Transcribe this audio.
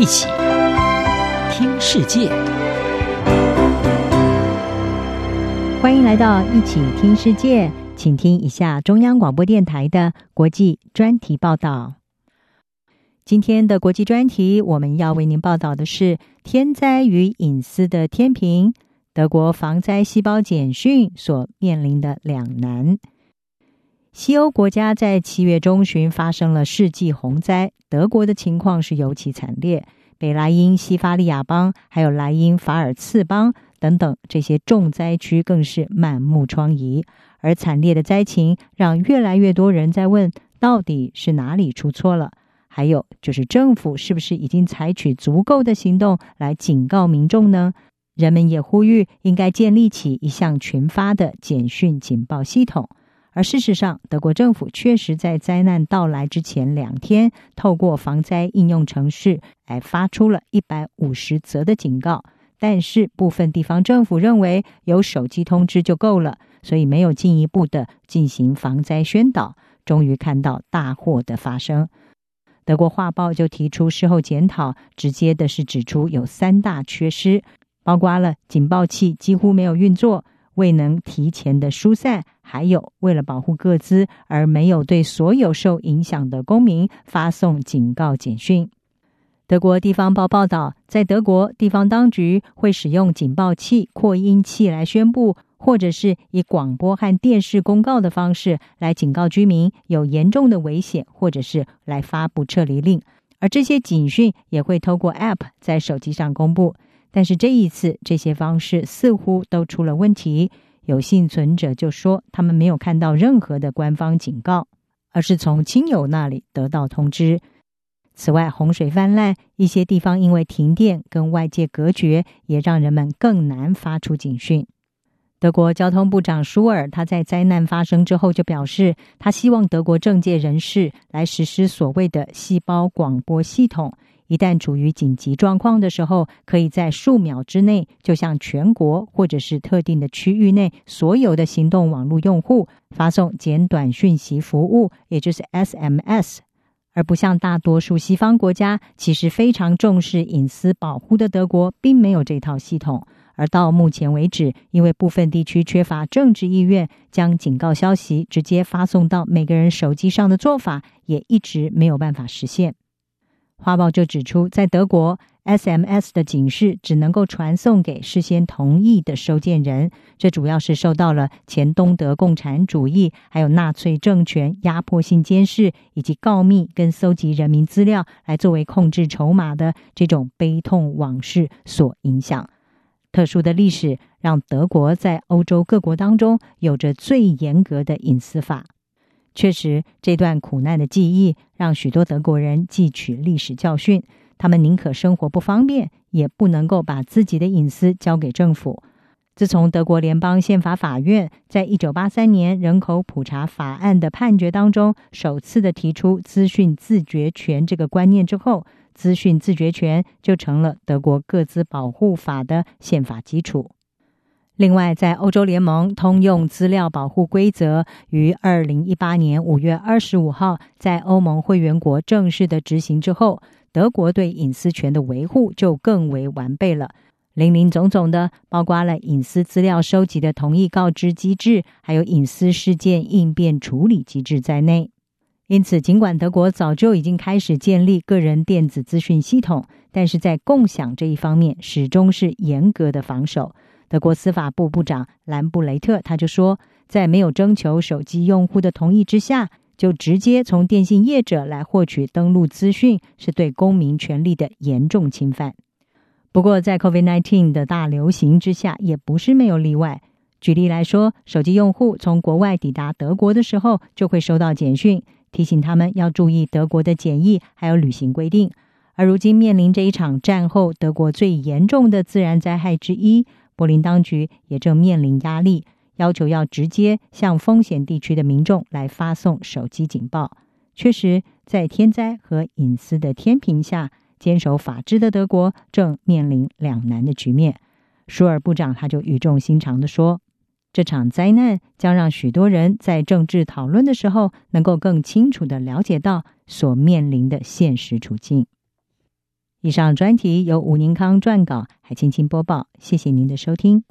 一起听世界，欢迎来到一起听世界，请听一下中央广播电台的国际专题报道。今天的国际专题，我们要为您报道的是天灾与隐私的天平，德国防灾细胞简讯所面临的两难。西欧国家在七月中旬发生了世纪洪灾，德国的情况是尤其惨烈。北莱茵西法利亚邦还有莱茵法尔茨邦等等这些重灾区更是满目疮痍，而惨烈的灾情让越来越多人在问：到底是哪里出错了？还有就是政府是不是已经采取足够的行动来警告民众呢？人们也呼吁应该建立起一项群发的简讯警报系统。而事实上，德国政府确实在灾难到来之前两天，透过防灾应用程式来发出了一百五十则的警告。但是，部分地方政府认为有手机通知就够了，所以没有进一步的进行防灾宣导。终于看到大祸的发生，德国画报就提出事后检讨，直接的是指出有三大缺失，包括了警报器几乎没有运作。未能提前的疏散，还有为了保护个资而没有对所有受影响的公民发送警告简讯。德国地方报报道，在德国地方当局会使用警报器、扩音器来宣布，或者是以广播和电视公告的方式来警告居民有严重的危险，或者是来发布撤离令。而这些警讯也会透过 App 在手机上公布。但是这一次，这些方式似乎都出了问题。有幸存者就说，他们没有看到任何的官方警告，而是从亲友那里得到通知。此外，洪水泛滥，一些地方因为停电跟外界隔绝，也让人们更难发出警讯。德国交通部长舒尔他在灾难发生之后就表示，他希望德国政界人士来实施所谓的细胞广播系统。一旦处于紧急状况的时候，可以在数秒之内就向全国或者是特定的区域内所有的行动网络用户发送简短讯息服务，也就是 SMS，而不像大多数西方国家其实非常重视隐私保护的德国，并没有这套系统。而到目前为止，因为部分地区缺乏政治意愿，将警告消息直接发送到每个人手机上的做法，也一直没有办法实现。花报就指出，在德国，SMS 的警示只能够传送给事先同意的收件人。这主要是受到了前东德共产主义还有纳粹政权压迫性监视以及告密跟搜集人民资料来作为控制筹码的这种悲痛往事所影响。特殊的历史让德国在欧洲各国当中有着最严格的隐私法。确实，这段苦难的记忆让许多德国人汲取历史教训。他们宁可生活不方便，也不能够把自己的隐私交给政府。自从德国联邦宪法法院在一九八三年人口普查法案的判决当中，首次的提出资讯自觉权这个观念之后，资讯自觉权就成了德国各资保护法的宪法基础。另外，在欧洲联盟通用资料保护规则于二零一八年五月二十五号在欧盟会员国正式的执行之后，德国对隐私权的维护就更为完备了。林林总总的，包括了隐私资料收集的同意告知机制，还有隐私事件应变处理机制在内。因此，尽管德国早就已经开始建立个人电子资讯系统，但是在共享这一方面，始终是严格的防守。德国司法部部长兰布雷特他就说，在没有征求手机用户的同意之下，就直接从电信业者来获取登录资讯，是对公民权利的严重侵犯。不过，在 COVID-19 的大流行之下，也不是没有例外。举例来说，手机用户从国外抵达德国的时候，就会收到简讯，提醒他们要注意德国的检疫还有旅行规定。而如今面临这一场战后德国最严重的自然灾害之一。柏林当局也正面临压力，要求要直接向风险地区的民众来发送手机警报。确实，在天灾和隐私的天平下，坚守法治的德国正面临两难的局面。舒尔部长他就语重心长地说：“这场灾难将让许多人在政治讨论的时候，能够更清楚地了解到所面临的现实处境。”以上专题由吴宁康撰稿，海青青播报。谢谢您的收听。